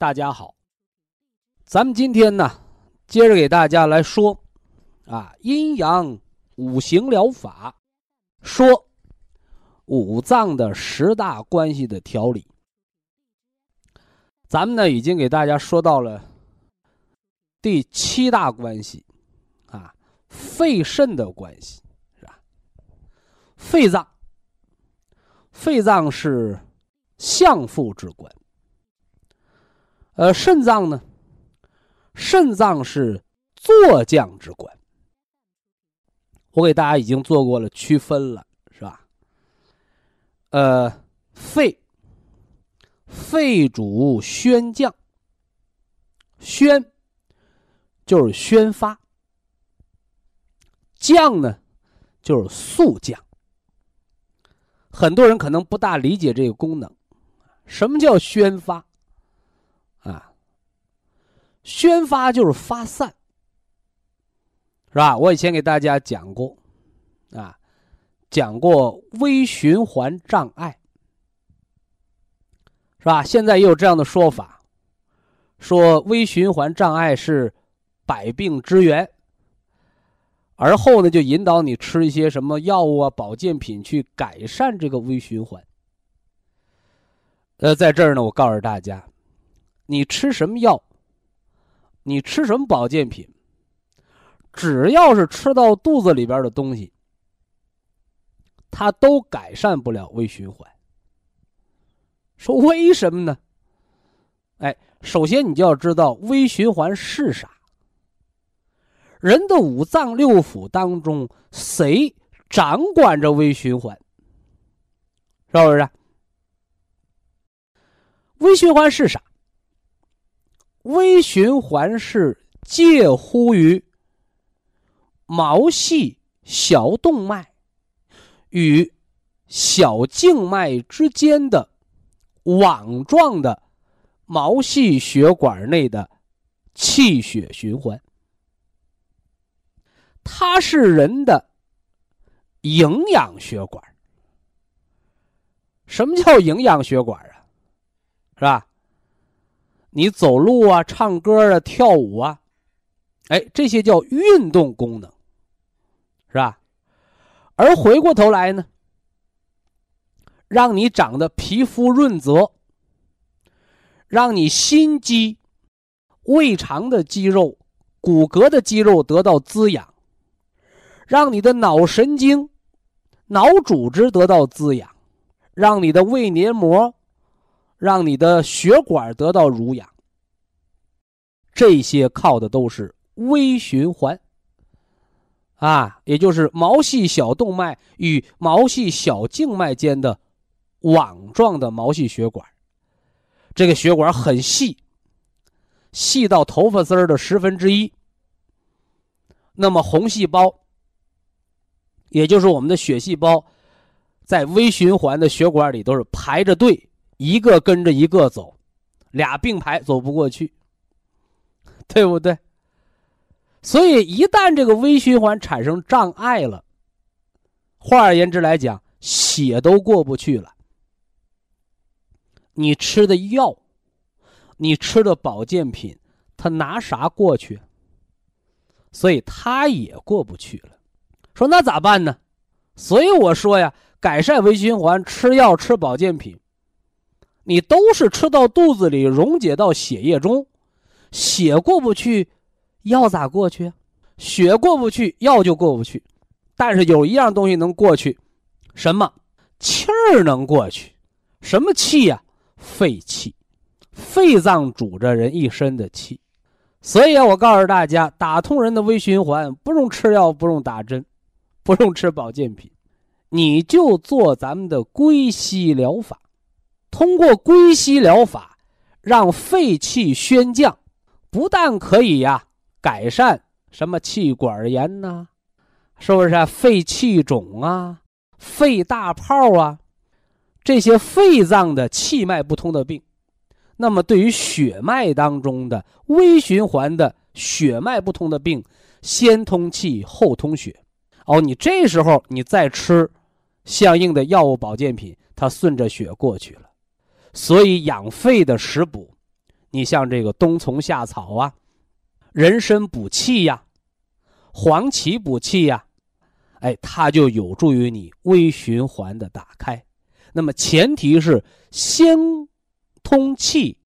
大家好。咱们今天呢，接着给大家来说啊，阴阳五行疗法，说五脏的十大关系的调理。咱们呢，已经给大家说到了第七大关系，啊，肺肾的关系是吧？肺脏，肺脏是相父之官。呃，肾脏呢，肾脏是坐将之官。我给大家已经做过了区分了，是吧？呃，肺。肺主宣降，宣就是宣发，降呢就是速降。很多人可能不大理解这个功能，什么叫宣发？宣发就是发散，是吧？我以前给大家讲过，啊，讲过微循环障碍。是吧？现在也有这样的说法，说微循环障碍是百病之源，而后呢，就引导你吃一些什么药物啊、保健品去改善这个微循环。呃，在这儿呢，我告诉大家，你吃什么药，你吃什么保健品，只要是吃到肚子里边的东西，它都改善不了微循环。说为什么呢？哎，首先你就要知道微循环是啥。人的五脏六腑当中，谁掌管着微循环？是不是？微循环是啥？微循环是介乎于毛细小动脉与小静脉之间的。网状的毛细血管内的气血循环，它是人的营养血管。什么叫营养血管啊？是吧？你走路啊、唱歌啊、跳舞啊，哎，这些叫运动功能，是吧？而回过头来呢？让你长得皮肤润泽，让你心肌、胃肠的肌肉、骨骼的肌肉得到滋养，让你的脑神经、脑组织得到滋养，让你的胃黏膜、让你的血管得到濡养。这些靠的都是微循环啊，也就是毛细小动脉与毛细小静脉间的。网状的毛细血管，这个血管很细，细到头发丝儿的十分之一。那么红细胞，也就是我们的血细胞，在微循环的血管里都是排着队，一个跟着一个走，俩并排走不过去，对不对？所以一旦这个微循环产生障碍了，换而言之来讲，血都过不去了。你吃的药，你吃的保健品，他拿啥过去？所以他也过不去了。说那咋办呢？所以我说呀，改善微循环，吃药吃保健品，你都是吃到肚子里，溶解到血液中，血过不去，药咋过去啊？血过不去，药就过不去。但是有一样东西能过去，什么？气儿能过去。什么气呀？肺气。肺脏主着人一身的气。所以啊，我告诉大家，打通人的微循环，不用吃药，不用打针，不用吃保健品，你就做咱们的归西疗法。通过归西疗法，让肺气宣降，不但可以呀改善什么气管炎呐，是不是啊？肺气肿啊，肺大泡啊，这些肺脏的气脉不通的病，那么对于血脉当中的微循环的血脉不通的病，先通气后通血，哦，你这时候你再吃相应的药物保健品，它顺着血过去了。所以养肺的食补，你像这个冬虫夏草啊，人参补气呀，黄芪补气呀，哎，它就有助于你微循环的打开。那么前提是先通气，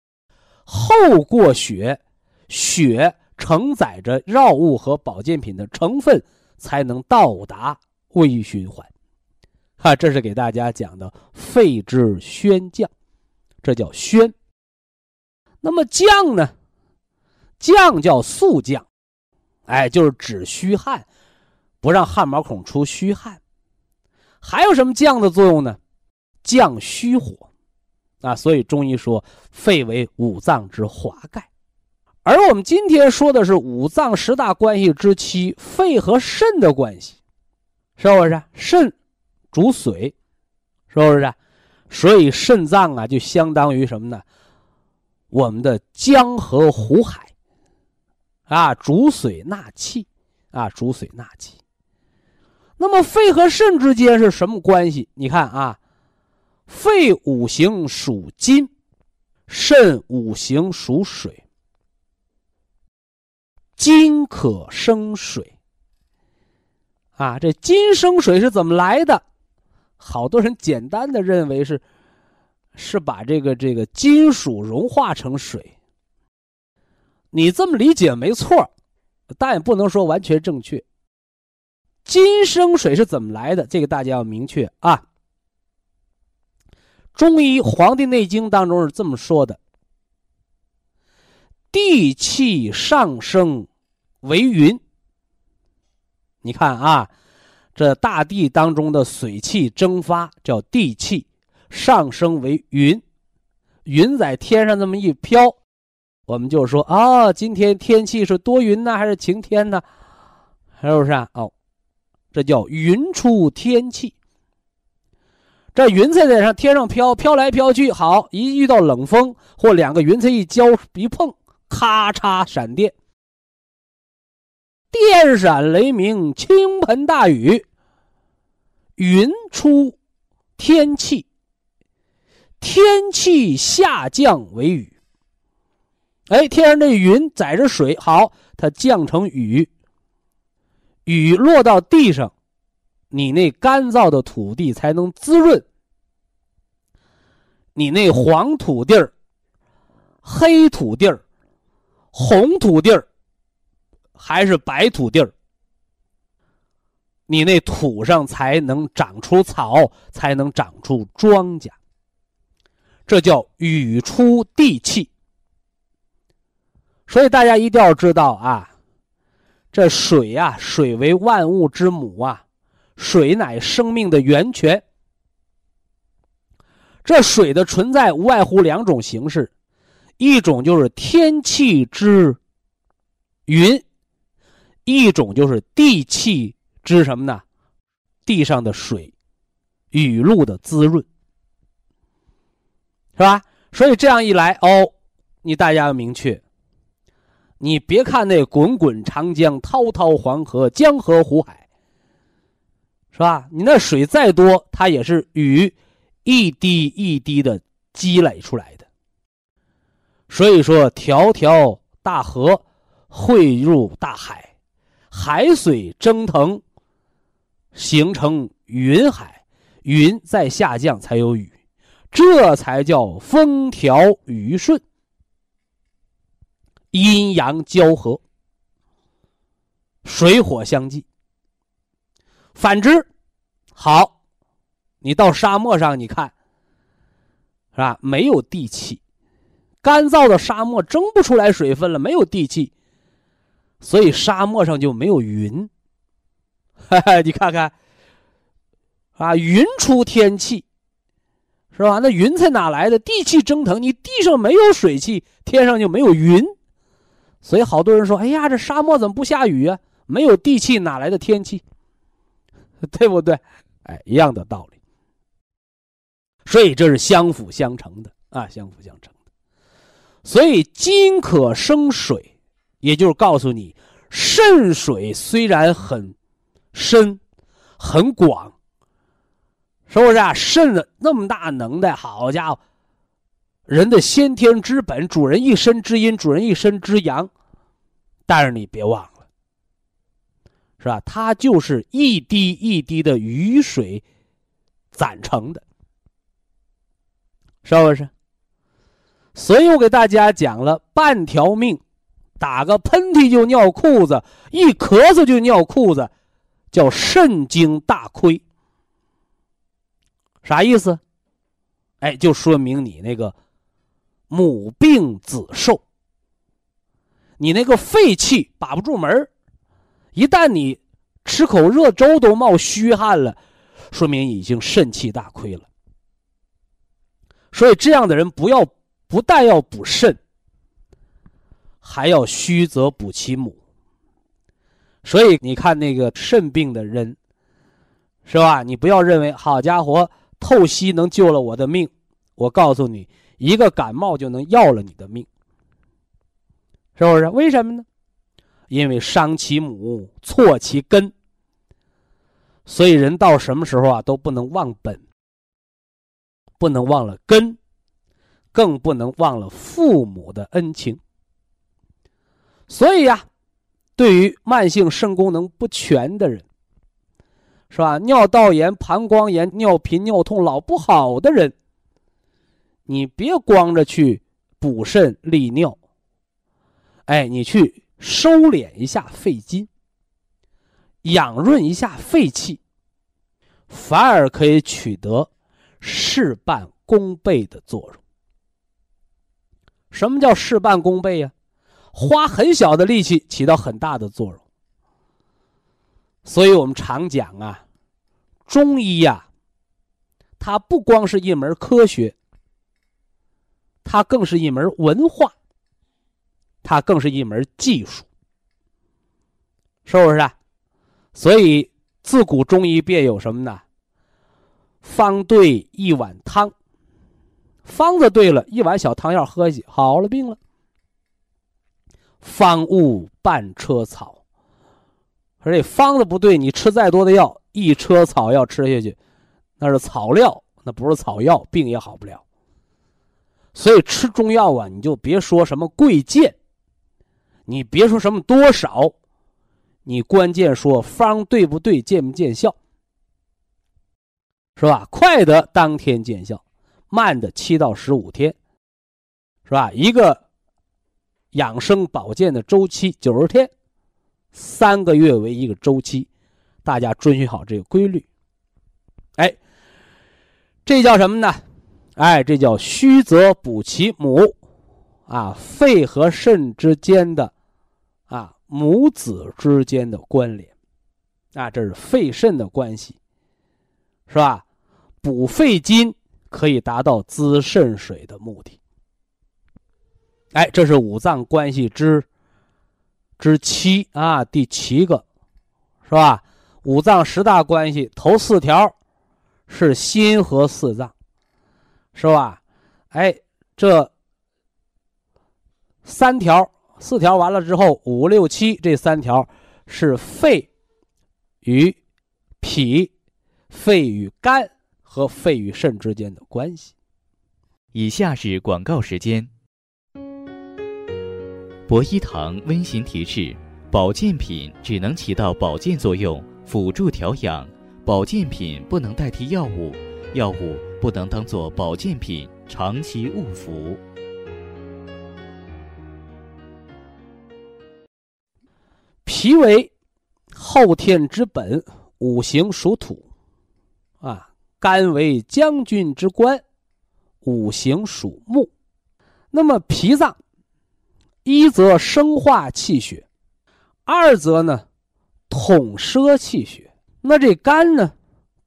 后过血，血承载着药物和保健品的成分，才能到达微循环。啊，这是给大家讲的肺之宣降。这叫宣。那么降呢？降叫速降，哎，就是止虚汗，不让汗毛孔出虚汗。还有什么降的作用呢？降虚火，啊，所以中医说肺为五脏之华盖。而我们今天说的是五脏十大关系之七，肺和肾的关系，是不是？肾主水，是不是？所以肾脏啊，就相当于什么呢？我们的江河湖海，啊，主水纳气，啊，主水纳气。那么肺和肾之间是什么关系？你看啊，肺五行属金，肾五行属水，金可生水。啊，这金生水是怎么来的？好多人简单的认为是，是把这个这个金属融化成水。你这么理解没错，但也不能说完全正确。金生水是怎么来的？这个大家要明确啊。中医《黄帝内经》当中是这么说的：地气上升为云。你看啊。这大地当中的水气蒸发叫地气，上升为云，云在天上这么一飘，我们就说啊，今天天气是多云呢，还是晴天呢？是不是啊？哦，这叫云出天气。这云彩在上天上飘，飘来飘去，好，一遇到冷风或两个云彩一交一碰，咔嚓闪电。电闪雷鸣，倾盆大雨，云出天气，天气下降为雨。哎，天上这云载着水，好，它降成雨。雨落到地上，你那干燥的土地才能滋润。你那黄土地儿、黑土地儿、红土地儿。还是白土地儿，你那土上才能长出草，才能长出庄稼。这叫雨出地气。所以大家一定要知道啊，这水呀，水为万物之母啊，水乃生命的源泉。这水的存在无外乎两种形式，一种就是天气之云。一种就是地气之什么呢？地上的水，雨露的滋润，是吧？所以这样一来，哦，你大家要明确，你别看那滚滚长江、滔滔黄河、江河湖海，是吧？你那水再多，它也是雨一滴一滴的积累出来的。所以说，条条大河汇入大海。海水蒸腾，形成云海，云再下降才有雨，这才叫风调雨顺。阴阳交合，水火相济。反之，好，你到沙漠上，你看，是吧？没有地气，干燥的沙漠蒸不出来水分了，没有地气，所以沙漠上就没有云。哈哈，你看看，啊，云出天气，是吧？那云彩哪来的？地气蒸腾，你地上没有水汽，天上就没有云。所以好多人说：“哎呀，这沙漠怎么不下雨啊？没有地气，哪来的天气？” 对不对？哎，一样的道理。所以这是相辅相成的啊，相辅相成的。所以金可生水，也就是告诉你，肾水虽然很深、很广，是不是啊？肾的那么大能耐，好家伙，人的先天之本，主人一身之阴，主人一身之阳。但是你别忘了。是吧？它就是一滴一滴的雨水攒成的，是不是？所以我给大家讲了半条命，打个喷嚏就尿裤子，一咳嗽就尿裤子，叫肾精大亏。啥意思？哎，就说明你那个母病子受，你那个肺气把不住门一旦你吃口热粥都冒虚汗了，说明已经肾气大亏了。所以这样的人不要不但要补肾，还要虚则补其母。所以你看那个肾病的人，是吧？你不要认为好家伙透析能救了我的命，我告诉你，一个感冒就能要了你的命，是不是？为什么呢？因为伤其母，错其根，所以人到什么时候啊都不能忘本，不能忘了根，更不能忘了父母的恩情。所以呀，对于慢性肾功能不全的人，是吧？尿道炎、膀胱炎、尿频、尿痛老不好的人，你别光着去补肾利尿，哎，你去。收敛一下肺经，养润一下肺气，反而可以取得事半功倍的作用。什么叫事半功倍呀？花很小的力气起到很大的作用。所以我们常讲啊，中医呀，它不光是一门科学，它更是一门文化。它更是一门技术，是不是啊？所以自古中医便有什么呢？方对一碗汤，方子对了，一碗小汤药喝下去，好了病了。方物半车草，而且方子不对，你吃再多的药，一车草药吃下去，那是草料，那不是草药，病也好不了。所以吃中药啊，你就别说什么贵贱。你别说什么多少，你关键说方对不对，见不见效，是吧？快的当天见效，慢的七到十五天，是吧？一个养生保健的周期九十天，三个月为一个周期，大家遵循好这个规律。哎，这叫什么呢？哎，这叫虚则补其母。啊，肺和肾之间的，啊母子之间的关联，啊，这是肺肾的关系，是吧？补肺金可以达到滋肾水的目的。哎，这是五脏关系之之七啊，第七个，是吧？五脏十大关系头四条是心和四脏，是吧？哎，这。三条、四条完了之后，五六七这三条是肺与脾、肺与肝和肺与肾之间的关系。以下是广告时间。博一堂温馨提示：保健品只能起到保健作用，辅助调养；保健品不能代替药物，药物不能当做保健品长期误服。脾为后天之本，五行属土，啊，肝为将军之官，五行属木。那么脾脏，一则生化气血，二则呢，统摄气血。那这肝呢，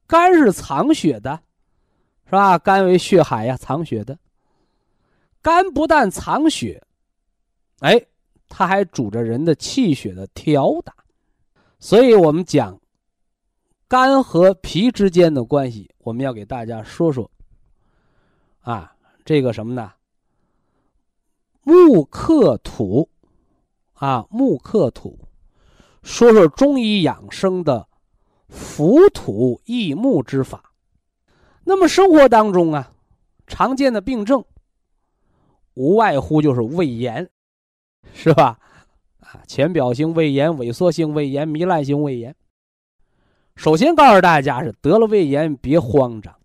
肝是藏血的，是吧？肝为血海呀，藏血的。肝不但藏血，哎，它还主着人的气血的调达。所以我们讲肝和脾之间的关系，我们要给大家说说。啊，这个什么呢？木克土，啊，木克土，说说中医养生的扶土益木之法。那么生活当中啊，常见的病症。无外乎就是胃炎，是吧？啊，浅表性胃炎、萎缩性胃炎、糜烂性胃炎。首先告诉大家是得了胃炎别慌张，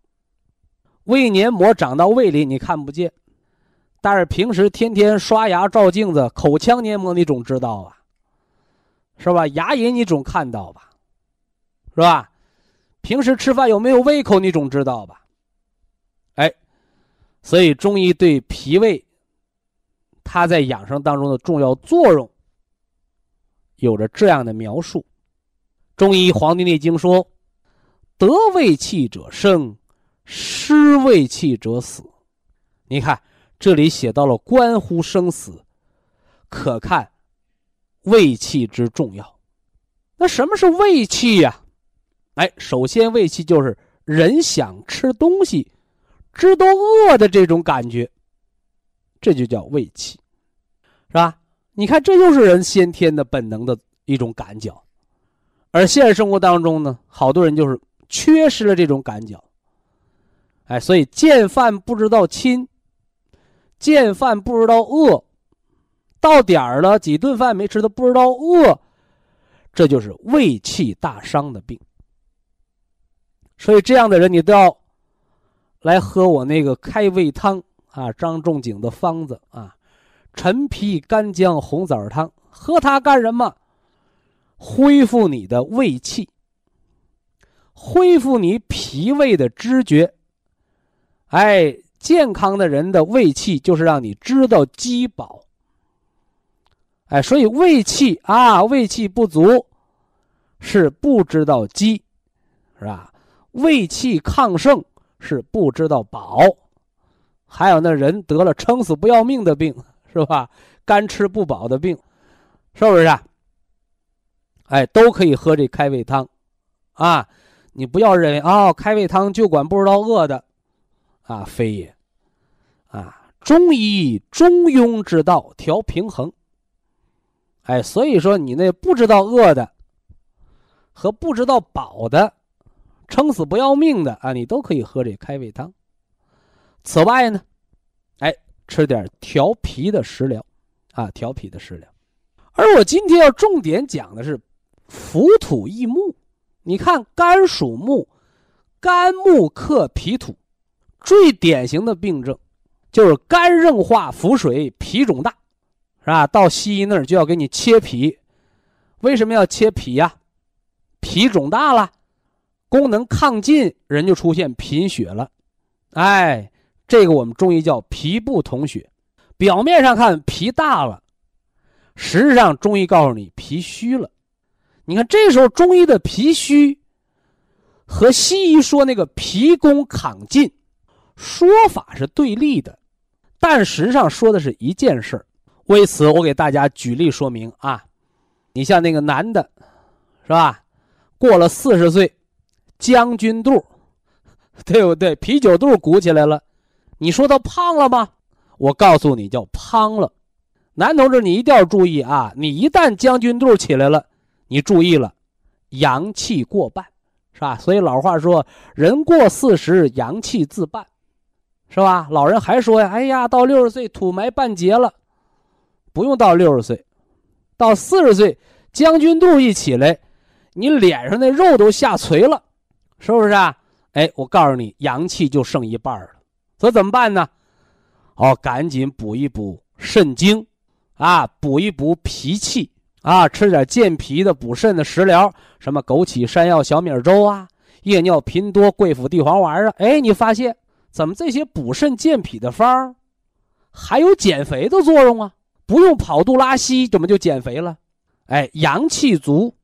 胃黏膜长到胃里你看不见，但是平时天天刷牙照镜子，口腔黏膜你总知道吧？是吧？牙龈你总看到吧？是吧？平时吃饭有没有胃口你总知道吧？哎，所以中医对脾胃。它在养生当中的重要作用，有着这样的描述：中医《黄帝内经》说：“得胃气者生，失胃气者死。”你看，这里写到了关乎生死，可看胃气之重要。那什么是胃气呀？哎，首先胃气就是人想吃东西，知道饿的这种感觉。这就叫胃气，是吧？你看，这就是人先天的本能的一种感觉，而现实生活当中呢，好多人就是缺失了这种感觉。哎，所以见饭不知道亲，见饭不知道饿，到点儿了几顿饭没吃都不知道饿，这就是胃气大伤的病。所以这样的人，你都要来喝我那个开胃汤。啊，张仲景的方子啊，陈皮干姜红枣汤，喝它干什么？恢复你的胃气，恢复你脾胃的知觉。哎，健康的人的胃气就是让你知道饥饱。哎，所以胃气啊，胃气不足是不知道饥，是吧？胃气亢盛是不知道饱。还有那人得了撑死不要命的病，是吧？干吃不饱的病，是不是？哎，都可以喝这开胃汤，啊，你不要认为哦，开胃汤就管不知道饿的，啊，非也，啊，中医中庸之道调平衡，哎，所以说你那不知道饿的，和不知道饱的，撑死不要命的啊，你都可以喝这开胃汤。此外呢，哎，吃点调脾的食疗，啊，调脾的食疗。而我今天要重点讲的是浮土益木。你看，肝属木，肝木克脾土，最典型的病症就是肝硬化、腹水、脾肿大，是吧？到西医那儿就要给你切脾，为什么要切脾呀？脾肿大了，功能亢进，人就出现贫血了，哎。这个我们中医叫脾不统血，表面上看脾大了，实际上中医告诉你脾虚了。你看这时候中医的脾虚和西医说那个脾功亢进说法是对立的，但实际上说的是一件事儿。为此，我给大家举例说明啊。你像那个男的，是吧？过了四十岁，将军肚，对不对？啤酒肚鼓起来了。你说他胖了吗？我告诉你，叫胖了。男同志，你一定要注意啊！你一旦将军肚起来了，你注意了，阳气过半，是吧？所以老话说，人过四十，阳气自半，是吧？老人还说呀，哎呀，到六十岁土埋半截了，不用到六十岁，到四十岁，将军肚一起来，你脸上那肉都下垂了，是不是啊？哎，我告诉你，阳气就剩一半了。所以怎么办呢？哦，赶紧补一补肾精，啊，补一补脾气，啊，吃点健脾的、补肾的食疗，什么枸杞山药小米粥啊，夜尿频多、桂附地黄丸啊。哎，你发现怎么这些补肾健脾的方儿，还有减肥的作用啊？不用跑肚拉稀，怎么就减肥了？哎，阳气足，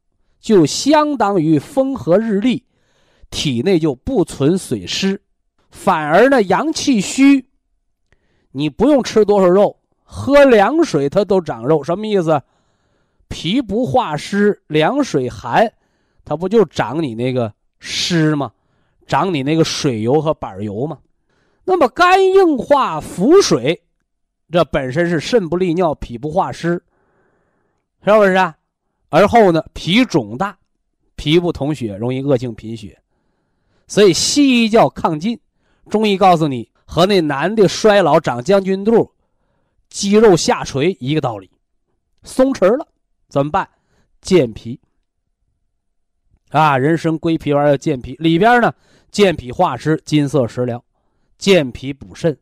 就相当于风和日丽，体内就不存水湿，反而呢，阳气虚，你不用吃多少肉，喝凉水它都长肉，什么意思？脾不化湿，凉水寒，它不就长你那个湿吗？长你那个水油和板油吗？那么肝硬化腹水，这本身是肾不利尿，脾不化湿，是不是啊？而后呢，脾肿大，脾不统血，容易恶性贫血。所以西医叫亢进，中医告诉你和那男的衰老长将军肚、肌肉下垂一个道理，松弛了。怎么办？健脾啊！人参归脾丸要健脾，里边呢健脾化湿，金色食疗，健脾补肾。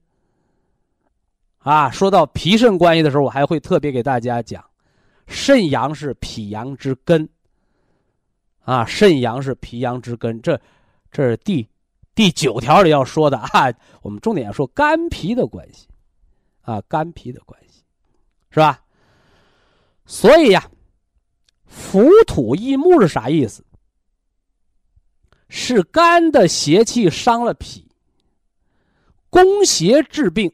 啊，说到脾肾关系的时候，我还会特别给大家讲，肾阳是脾阳之根。啊，肾阳是脾阳之根，这这是第第九条里要说的啊。我们重点要说肝脾的关系，啊，肝脾的关系，是吧？所以呀。浮土易木是啥意思？是肝的邪气伤了脾，攻邪治病。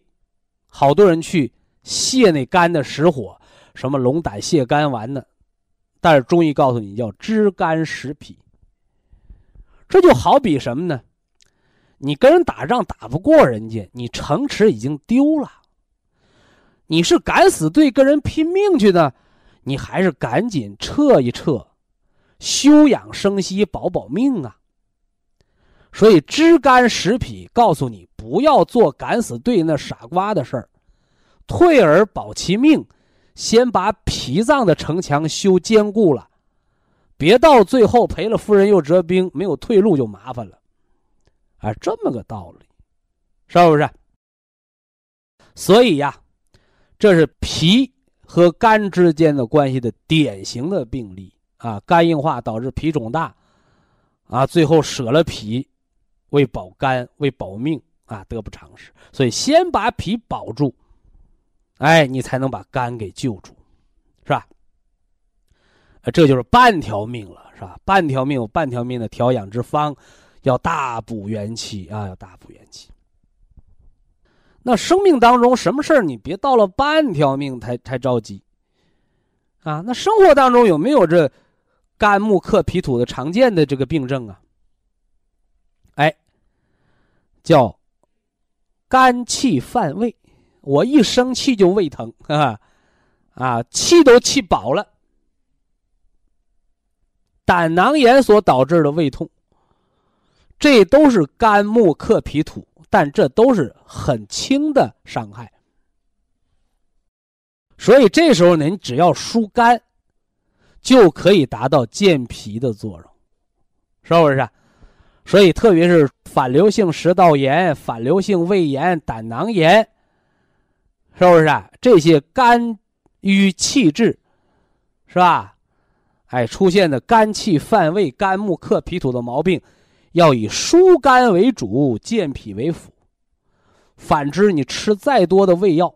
好多人去泻那肝的实火，什么龙胆泻肝丸呢？但是中医告诉你，叫知肝识脾。这就好比什么呢？你跟人打仗打不过人家，你城池已经丢了，你是敢死队跟人拼命去呢？你还是赶紧撤一撤，休养生息，保保命啊！所以知肝识脾，告诉你不要做敢死队那傻瓜的事儿，退而保其命，先把脾脏的城墙修坚固了，别到最后赔了夫人又折兵，没有退路就麻烦了。啊，这么个道理，是不是？所以呀，这是脾。和肝之间的关系的典型的病例啊，肝硬化导致脾肿大，啊，最后舍了脾，为保肝为保命啊，得不偿失。所以先把脾保住，哎，你才能把肝给救住，是吧？这就是半条命了，是吧？半条命有半条命的调养之方，要大补元气啊，要大补元气。那生命当中什么事儿，你别到了半条命才才着急，啊，那生活当中有没有这肝木克脾土的常见的这个病症啊？哎，叫肝气犯胃，我一生气就胃疼啊，啊，气都气饱了，胆囊炎所导致的胃痛，这都是肝木克脾土。但这都是很轻的伤害，所以这时候您，只要疏肝，就可以达到健脾的作用，是不是？所以特别是反流性食道炎、反流性胃炎、胆囊炎，是不是？啊这些肝郁气滞，是吧？哎，出现的肝气犯胃、肝木克脾土的毛病。要以疏肝为主，健脾为辅。反之，你吃再多的胃药，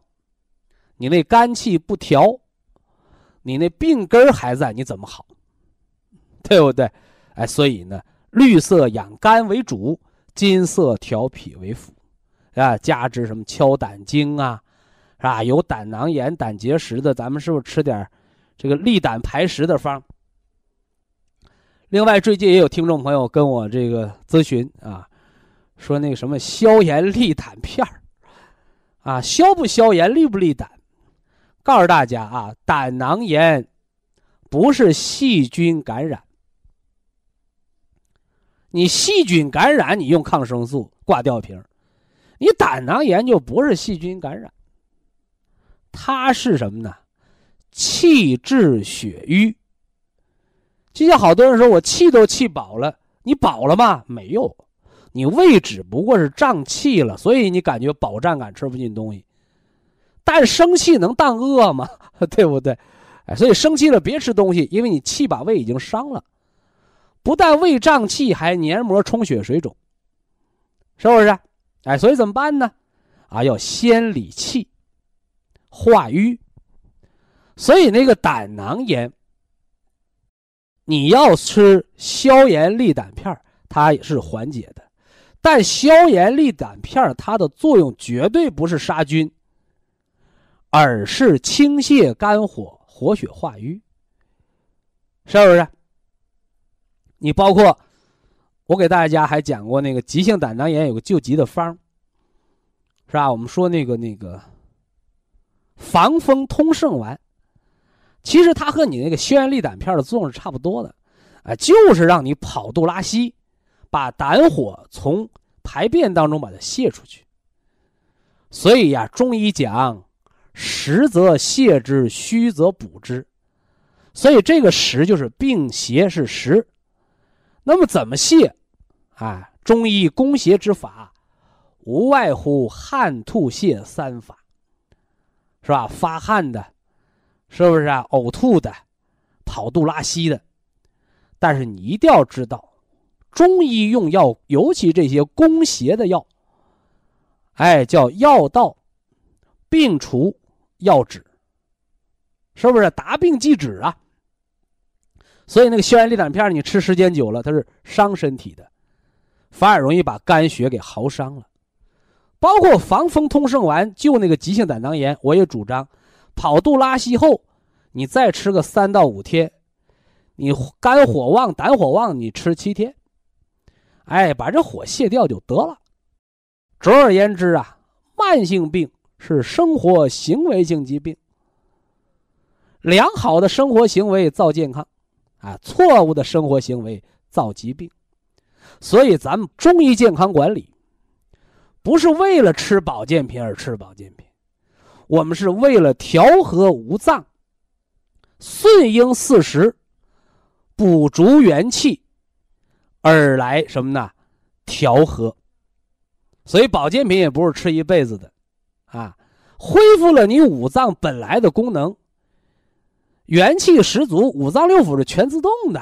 你那肝气不调，你那病根还在，你怎么好？对不对？哎，所以呢，绿色养肝为主，金色调脾为辅，啊，加之什么敲胆经啊，是吧？有胆囊炎、胆结石的，咱们是不是吃点这个利胆排石的方？另外，最近也有听众朋友跟我这个咨询啊，说那个什么消炎利胆片儿，啊，消不消炎，利不利胆？告诉大家啊，胆囊炎不是细菌感染，你细菌感染，你用抗生素挂吊瓶你胆囊炎就不是细菌感染，它是什么呢？气滞血瘀。就像好多人说，我气都气饱了，你饱了吗？没有，你胃只不过是胀气了，所以你感觉饱胀感，吃不进东西。但生气能当饿吗？对不对？哎，所以生气了别吃东西，因为你气把胃已经伤了，不但胃胀气，还黏膜充血水肿，是不是？哎，所以怎么办呢？啊，要先理气，化瘀。所以那个胆囊炎，你要吃消炎利胆片它也是缓解的。但消炎利胆片它的作用绝对不是杀菌，而是清泻肝火。活血化瘀，是不是？你包括我给大家还讲过那个急性胆囊炎有个救急的方，是吧？我们说那个那个防风通圣丸，其实它和你那个消炎利胆片的作用是差不多的，啊，就是让你跑肚拉稀，把胆火从排便当中把它泄出去。所以呀，中医讲。实则泻之，虚则补之，所以这个实就是病邪是实。那么怎么泻？啊，中医攻邪之法，无外乎汗吐泻三法，是吧？发汗的，是不是啊？呕吐的，跑肚拉稀的。但是你一定要知道，中医用药，尤其这些攻邪的药，哎，叫药到病除。药止，是不是达病即止啊？所以那个消炎利胆片，你吃时间久了，它是伤身体的，反而容易把肝血给耗伤了。包括防风通圣丸救那个急性胆囊炎，我也主张，跑肚拉稀后，你再吃个三到五天，你肝火旺、胆火旺，你吃七天，哎，把这火泄掉就得了。总而言之啊，慢性病。是生活行为性疾病。良好的生活行为造健康，啊，错误的生活行为造疾病。所以，咱们中医健康管理，不是为了吃保健品而吃保健品，我们是为了调和五脏，顺应四时，补足元气，而来什么呢？调和。所以，保健品也不是吃一辈子的。啊，恢复了你五脏本来的功能，元气十足，五脏六腑是全自动的，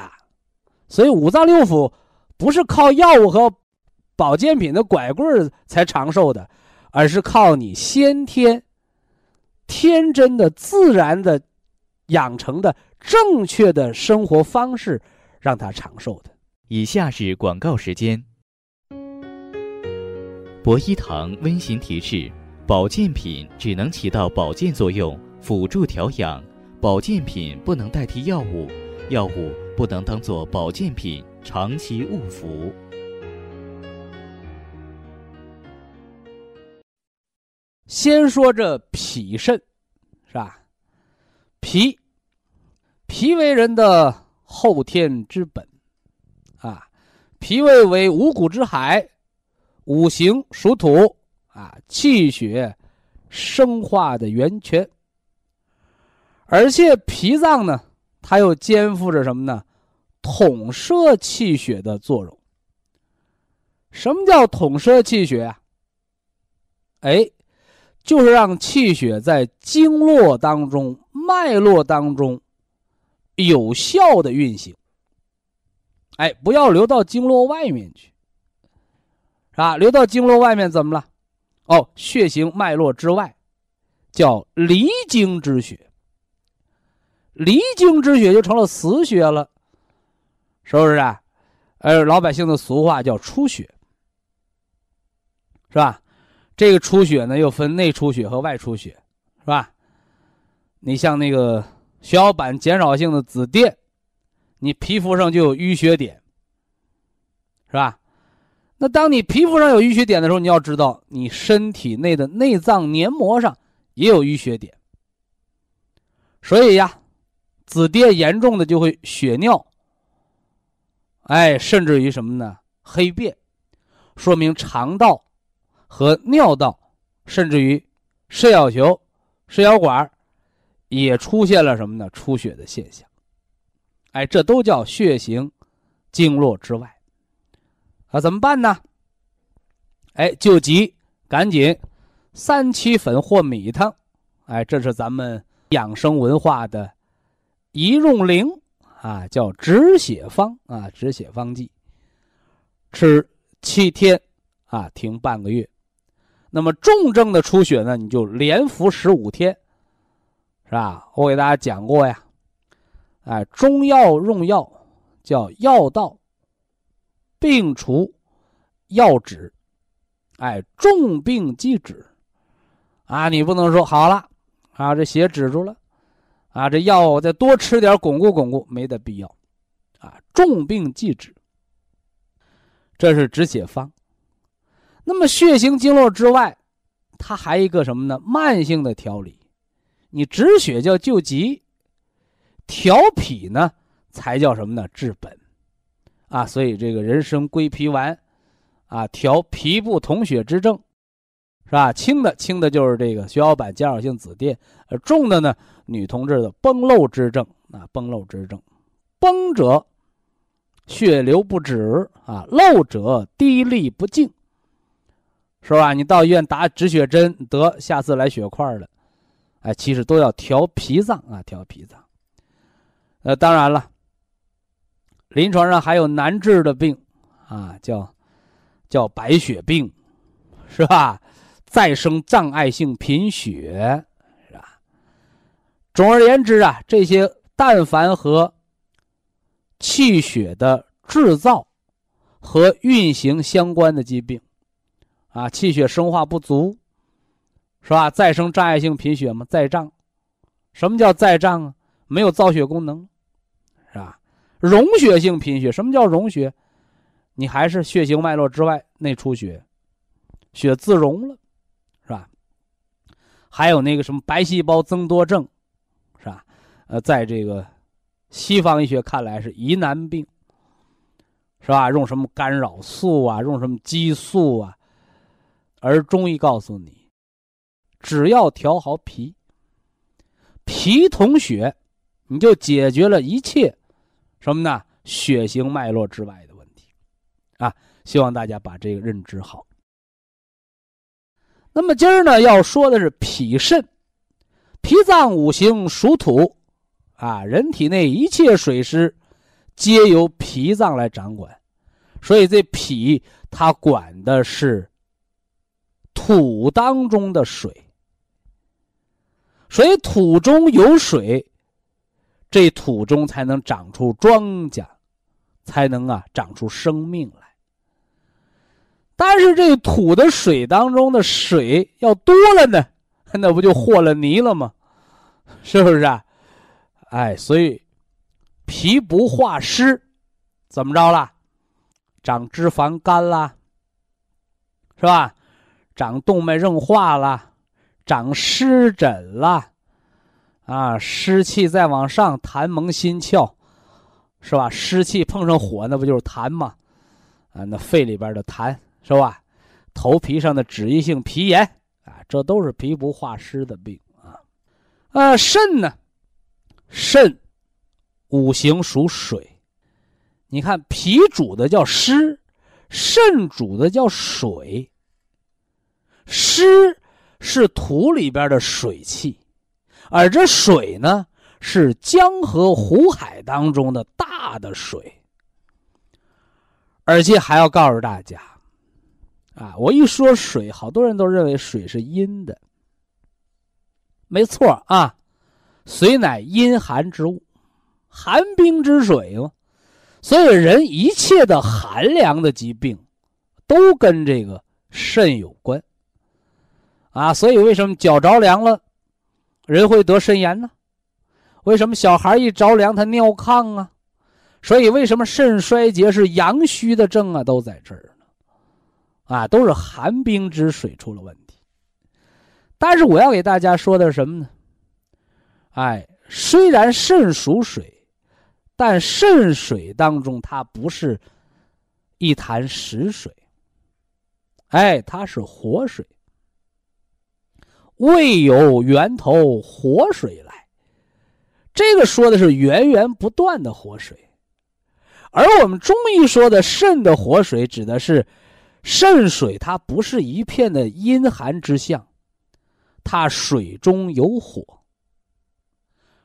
所以五脏六腑不是靠药物和保健品的拐棍才长寿的，而是靠你先天天真的、自然的养成的正确的生活方式，让它长寿的。以下是广告时间。博一堂温馨提示。保健品只能起到保健作用，辅助调养；保健品不能代替药物，药物不能当做保健品长期误服。先说这脾肾，是吧？脾，脾为人的后天之本，啊，脾胃为五谷之海，五行属土。啊，气血生化的源泉，而且脾脏呢，它又肩负着什么呢？统摄气血的作用。什么叫统摄气血啊？哎，就是让气血在经络当中、脉络当中有效的运行。哎，不要流到经络外面去，是吧？流到经络外面怎么了？哦，血行脉络之外，叫离经之血。离经之血就成了死血了，是不是啊？而，老百姓的俗话叫出血，是吧？这个出血呢，又分内出血和外出血，是吧？你像那个血小板减少性的紫癜，你皮肤上就有淤血点，是吧？那当你皮肤上有淤血点的时候，你要知道你身体内的内脏黏膜上也有淤血点。所以呀，紫癜严重的就会血尿，哎，甚至于什么呢？黑便，说明肠道和尿道，甚至于肾小球、肾小管也出现了什么呢？出血的现象。哎，这都叫血行经络之外。啊，怎么办呢？哎，救急，赶紧三七粉或米汤，哎，这是咱们养生文化的一用灵啊，叫止血方啊，止血方剂，吃七天啊，停半个月。那么重症的出血呢，你就连服十五天，是吧？我给大家讲过呀，哎，中药用药叫药到病除药止，哎，重病即止，啊，你不能说好了啊，这血止住了，啊，这药我再多吃点巩固巩固，没得必要，啊，重病即止，这是止血方。那么血行经络之外，它还一个什么呢？慢性的调理，你止血叫救急，调脾呢才叫什么呢？治本，啊，所以这个人参归脾丸，啊，调脾部统血之症，是吧？轻的轻的就是这个血小板减少性紫癜，呃，重的呢，女同志的崩漏之症，啊，崩漏之症，崩者血流不止，啊，漏者滴沥不净。是吧？你到医院打止血针，得下次来血块了，哎，其实都要调脾脏啊，调脾脏。呃，当然了，临床上还有难治的病啊，叫叫白血病，是吧？再生障碍性贫血，总而言之啊，这些但凡和气血的制造和运行相关的疾病。啊，气血生化不足，是吧？再生障碍性贫血嘛，再障。什么叫再障啊？没有造血功能，是吧？溶血性贫血，什么叫溶血？你还是血行脉络之外内出血，血自溶了，是吧？还有那个什么白细胞增多症，呃，在这个西方医学看来是疑难病，是吧？用什么干扰素啊？用什么激素啊？而中医告诉你，只要调好脾，脾统血，你就解决了一切什么呢？血行脉络之外的问题，啊！希望大家把这个认知好。那么今儿呢，要说的是脾肾，脾脏五行属土，啊，人体内一切水湿皆由脾脏来掌管，所以这脾它管的是。土当中的水，所以土中有水，这土中才能长出庄稼，才能啊长出生命来。但是这土的水当中的水要多了呢，那不就和了泥了吗？是不是啊？哎，所以脾不化湿，怎么着了？长脂肪肝啦，是吧？长动脉硬化了，长湿疹了，啊，湿气再往上，痰蒙心窍，是吧？湿气碰上火，那不就是痰吗？啊，那肺里边的痰是吧？头皮上的脂溢性皮炎啊，这都是皮不化湿的病啊。啊，肾呢？肾五行属水，你看脾主的叫湿，肾主的叫水。湿是土里边的水气，而这水呢是江河湖海当中的大的水。而且还要告诉大家，啊，我一说水，好多人都认为水是阴的。没错啊，水乃阴寒之物，寒冰之水嘛。所以人一切的寒凉的疾病，都跟这个肾有关。啊，所以为什么脚着凉了，人会得肾炎呢？为什么小孩一着凉他尿炕啊？所以为什么肾衰竭是阳虚的症啊？都在这儿呢，啊，都是寒冰之水出了问题。但是我要给大家说的是什么呢？哎，虽然肾属水，但肾水当中它不是一潭死水，哎，它是活水。未有源头活水来，这个说的是源源不断的活水，而我们中医说的肾的活水，指的是肾水，它不是一片的阴寒之象，它水中有火。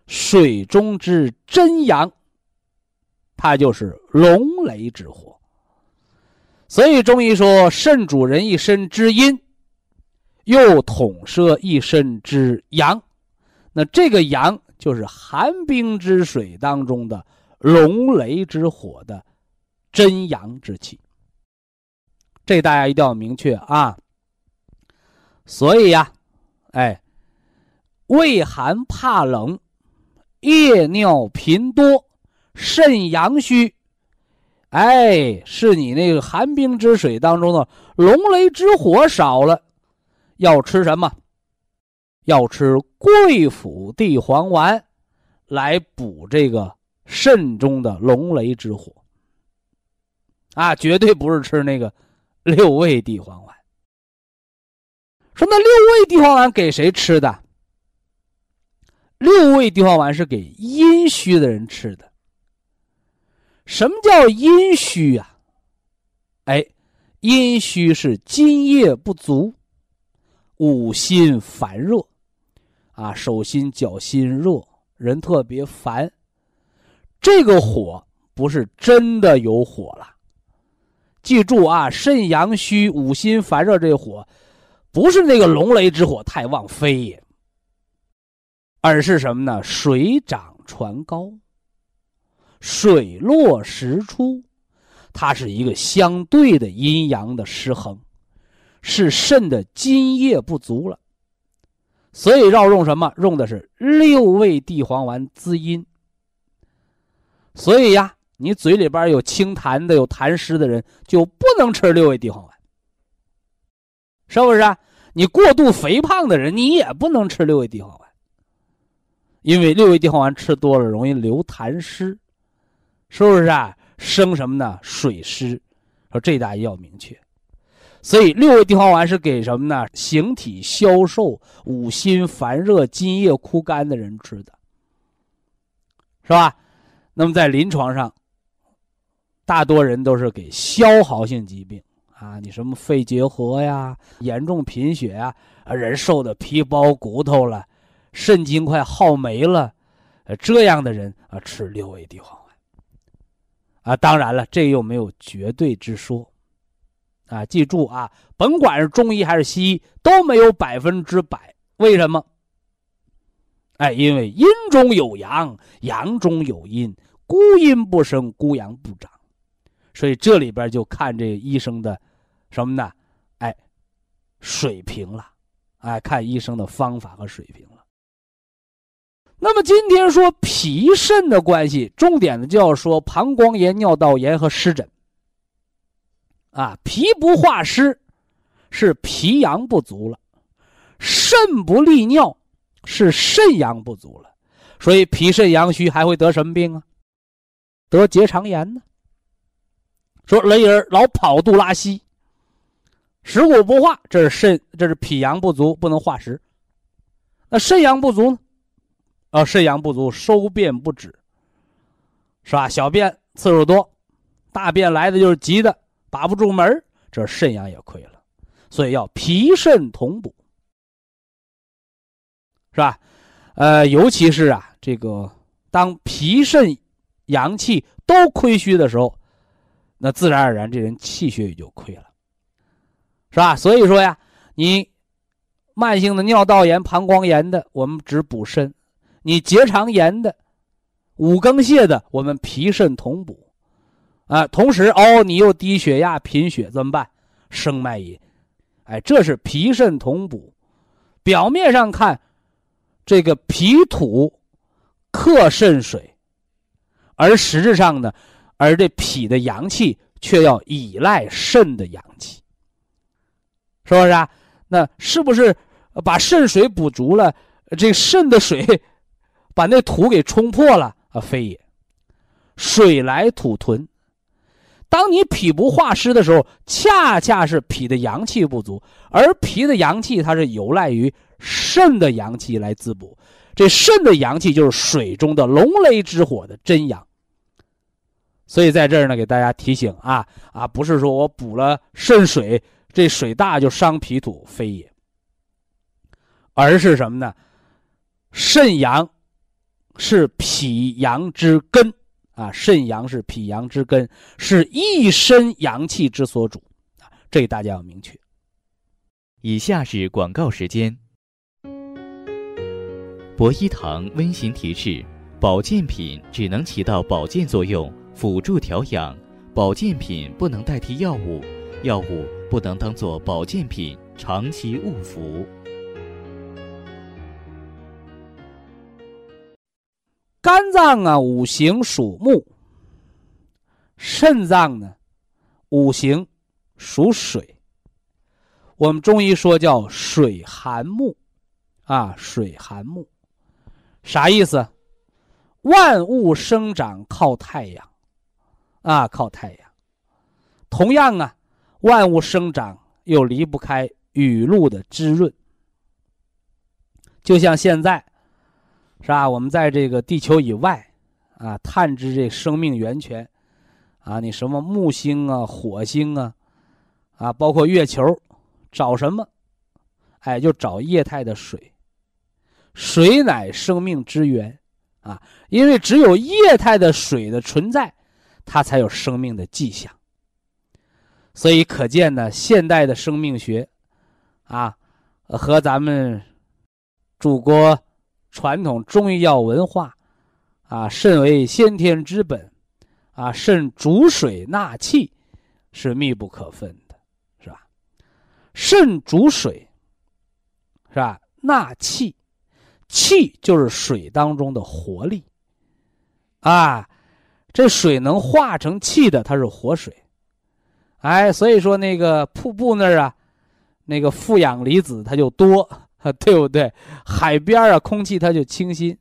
水中之真阳，它就是龙雷之火。所以中医说，肾主人一身之阴，又统摄一身之阳。那这个阳就是寒冰之水当中的龙雷之火的真阳之气。这大家一定要明确啊。所以呀，哎，畏寒怕冷。夜尿频多，肾阳虚，哎，是你那个寒冰之水当中的龙雷之火少了，要吃什么？要吃桂附地黄丸，来补这个肾中的龙雷之火。啊，绝对不是吃那个六味地黄丸。说那六味地黄丸给谁吃的？六味地黄丸是给阴虚的人吃的。什么叫阴虚呀？哎，阴虚是津液不足，五心烦热，啊，手心脚心热，人特别烦。这个火不是真的有火了。记住啊，肾阳虚、五心烦热，这火不是那个龙雷之火太旺非也。而是什么呢？水涨船高，水落石出，它是一个相对的阴阳的失衡，是肾的津液不足了，所以要用什么？用的是六味地黄丸滋阴。所以呀，你嘴里边有清痰的、有痰湿的人，就不能吃六味地黄丸，是不是？你过度肥胖的人，你也不能吃六味地黄丸。因为六味地黄丸吃多了容易流痰湿，是不是啊？生什么呢？水湿，说这大要明确。所以六味地黄丸是给什么呢？形体消瘦、五心烦热、津液枯干的人吃的，是吧？那么在临床上，大多人都是给消耗性疾病啊，你什么肺结核呀、严重贫血呀，人瘦的皮包骨头了。肾精快耗没了，呃，这样的人啊，吃六味地黄丸。啊，当然了，这又没有绝对之说，啊，记住啊，甭管是中医还是西医，都没有百分之百。为什么？哎，因为阴中有阳，阳中有阴，孤阴不生，孤阳不长，所以这里边就看这医生的什么呢？哎，水平了，哎，看医生的方法和水平了。那么今天说脾肾的关系，重点的就要说膀胱炎、尿道炎和湿疹。啊，脾不化湿，是脾阳不足了；肾不利尿，是肾阳不足了。所以脾肾阳虚，还会得什么病啊？得结肠炎呢。说雷人老跑肚拉稀，食谷不化，这是肾，这是脾阳不足，不能化食。那肾阳不足呢？啊，肾阳不足，收便不止，是吧？小便次数多，大便来的就是急的，把不住门这肾阳也亏了，所以要脾肾同补，是吧？呃，尤其是啊，这个当脾肾阳气都亏虚的时候，那自然而然这人气血也就亏了，是吧？所以说呀，你慢性的尿道炎、膀胱炎的，我们只补肾。你结肠炎的、五更泻的，我们脾肾同补，啊，同时哦，你又低血压、贫血怎么办？生脉饮，哎，这是脾肾同补。表面上看，这个脾土克肾水，而实质上呢，而这脾的阳气却要依赖肾的阳气，是不是啊？那是不是把肾水补足了，这肾的水？把那土给冲破了啊！非也，水来土屯。当你脾不化湿的时候，恰恰是脾的阳气不足，而脾的阳气它是有赖于肾的阳气来滋补。这肾的阳气就是水中的龙雷之火的真阳。所以在这儿呢，给大家提醒啊啊，不是说我补了肾水，这水大就伤脾土，非也，而是什么呢？肾阳。是脾阳之根啊，肾阳是脾阳之根，是一身阳气之所主啊，这大家要明确。以下是广告时间。博一堂温馨提示：保健品只能起到保健作用，辅助调养；保健品不能代替药物，药物不能当做保健品长期误服。肝脏啊，五行属木；肾脏呢，五行属水。我们中医说叫水寒木，啊，水寒木。啥意思？万物生长靠太阳，啊，靠太阳。同样啊，万物生长又离不开雨露的滋润。就像现在，是吧？我们在这个地球以外，啊，探知这生命源泉，啊，你什么木星啊、火星啊，啊，包括月球，找什么？哎，就找液态的水。水乃生命之源，啊，因为只有液态的水的存在，它才有生命的迹象。所以可见呢，现代的生命学，啊，和咱们祖国传统中医药文化，啊，肾为先天之本，啊，肾主水纳气，是密不可分的，是吧？肾主水，是吧？纳气。气就是水当中的活力，啊，这水能化成气的，它是活水，哎，所以说那个瀑布那儿啊，那个负氧离子它就多，啊 对不对？海边啊，空气它就清新，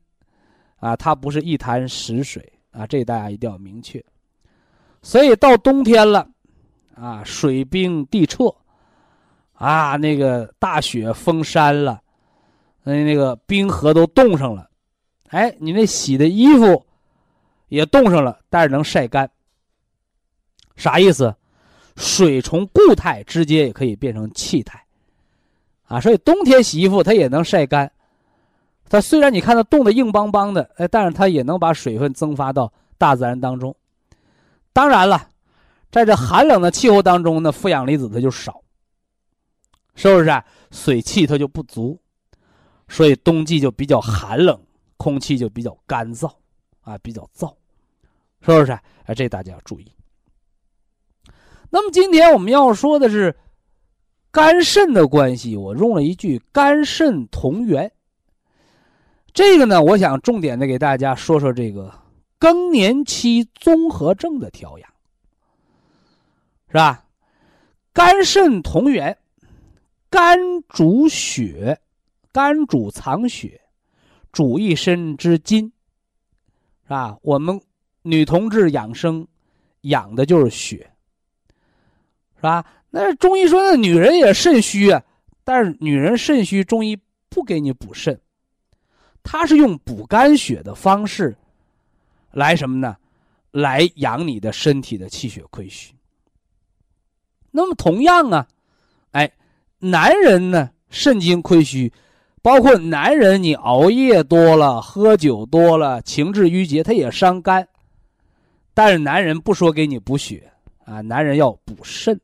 啊，它不是一潭死水啊，这大家一定要明确。所以到冬天了，啊，水冰地彻，啊，那个大雪封山了。那那个冰河都冻上了，哎，你那洗的衣服也冻上了，但是能晒干。啥意思？水从固态直接也可以变成气态，啊，所以冬天洗衣服它也能晒干。它虽然你看它冻得硬邦邦的，哎，但是它也能把水分蒸发到大自然当中。当然了，在这寒冷的气候当中呢，负氧离子它就少，是不是？水汽它就不足。所以冬季就比较寒冷，空气就比较干燥，啊，比较燥，是不是？哎，这大家要注意。那么今天我们要说的是肝肾的关系，我用了一句“肝肾同源”。这个呢，我想重点的给大家说说这个更年期综合症的调养，是吧？肝肾同源，肝主血。肝主藏血，主一身之筋，是吧？我们女同志养生，养的就是血，是吧？那中医说，那女人也肾虚啊，但是女人肾虚，中医不给你补肾，他是用补肝血的方式，来什么呢？来养你的身体的气血亏虚。那么同样啊，哎，男人呢，肾精亏虚。包括男人，你熬夜多了，喝酒多了，情志郁结，他也伤肝。但是男人不说给你补血啊，男人要补肾，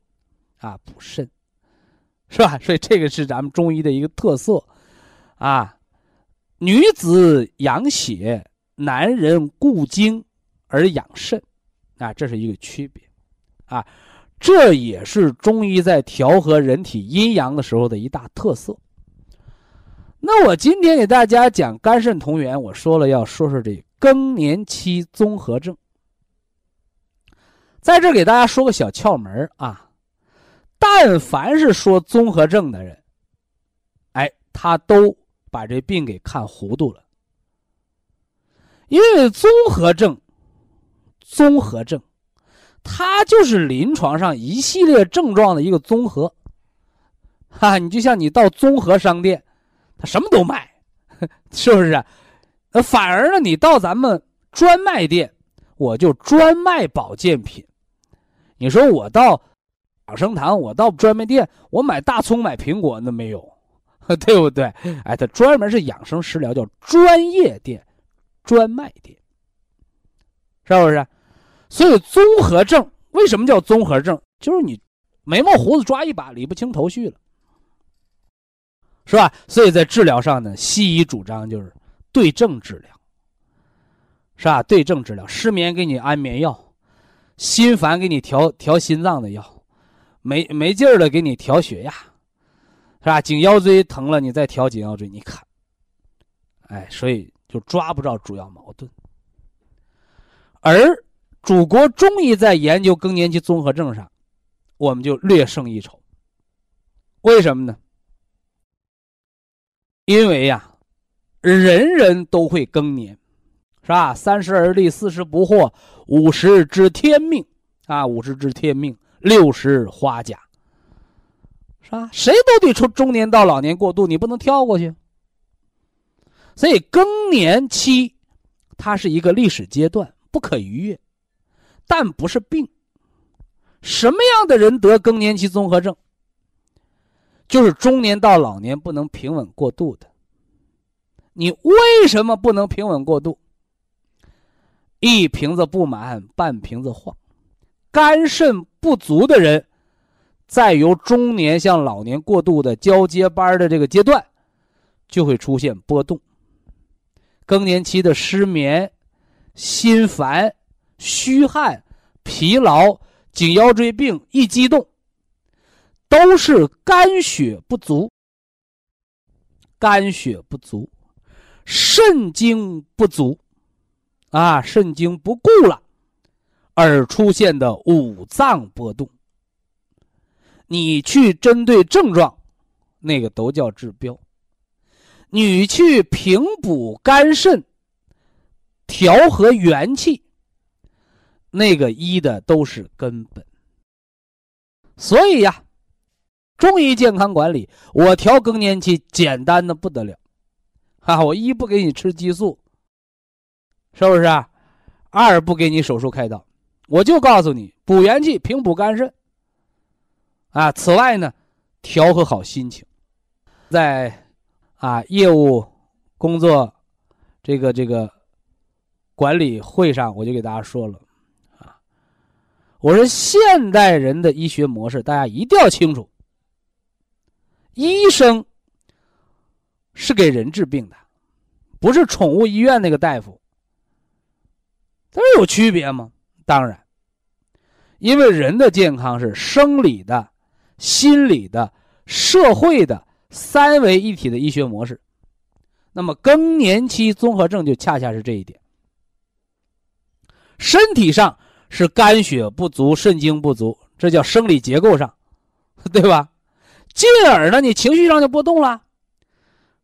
啊补肾，是吧？所以这个是咱们中医的一个特色，啊，女子养血，男人固精而养肾，啊，这是一个区别，啊，这也是中医在调和人体阴阳的时候的一大特色。那我今天给大家讲肝肾同源，我说了要说说这更年期综合症。在这给大家说个小窍门啊，但凡是说综合症的人，哎，他都把这病给看糊涂了。因为综合症，综合症，它就是临床上一系列症状的一个综合。哈，你就像你到综合商店。他什么都卖，是不是？呃，反而呢，你到咱们专卖店，我就专卖保健品。你说我到养生堂，我到专卖店，我买大葱、买苹果，那没有，对不对？哎，它专门是养生食疗，叫专业店，专卖店，是不是？所以综合症为什么叫综合症？就是你眉毛胡子抓一把，理不清头绪了，是吧？所以在治疗上呢，西医主张就是对症治疗，是吧？对症治疗，失眠给你安眠药，心烦给你调调心脏的药，没没劲儿了给你调血压，是吧？颈腰椎疼了，你再调颈腰椎，你看，哎，所以就抓不着主要矛盾，而。祖国中医在研究更年期综合症上，我们就略胜一筹。为什么呢？因为呀，人人都会更年，是吧？三十而立，四十不惑，五十知天命啊，五十知天命，六十花甲，是吧？谁都得从中年到老年过渡，你不能跳过去。所以更年期，它是一个历史阶段，不可逾越。但不是病，什么样的人得更年期综合症？就是中年到老年不能平稳过渡的。你为什么不能平稳过渡？一瓶子不满，半瓶子晃，肝肾不足的人，在由中年向老年过渡的交接班的这个阶段，就会出现波动。更年期的失眠、心烦。虚汗、疲劳、颈腰椎病一激动，都是肝血不足。肝血不足，肾精不足，啊，肾精不固了，而出现的五脏波动。你去针对症状，那个都叫治标；你去平补肝肾，调和元气。那个医的都是根本，所以呀，中医健康管理，我调更年期简单的不得了，哈，我一不给你吃激素，是不是？啊二不给你手术开刀，我就告诉你补元气、平补肝肾。啊，此外呢，调和好心情，在啊业务工作这个这个管理会上，我就给大家说了。啊我说，现代人的医学模式，大家一定要清楚。医生是给人治病的，不是宠物医院那个大夫。这有区别吗？当然，因为人的健康是生理的、心理的、社会的三维一体的医学模式。那么，更年期综合症就恰恰是这一点。身体上。是肝血不足、肾精不足，这叫生理结构上，对吧？进而呢，你情绪上就波动了，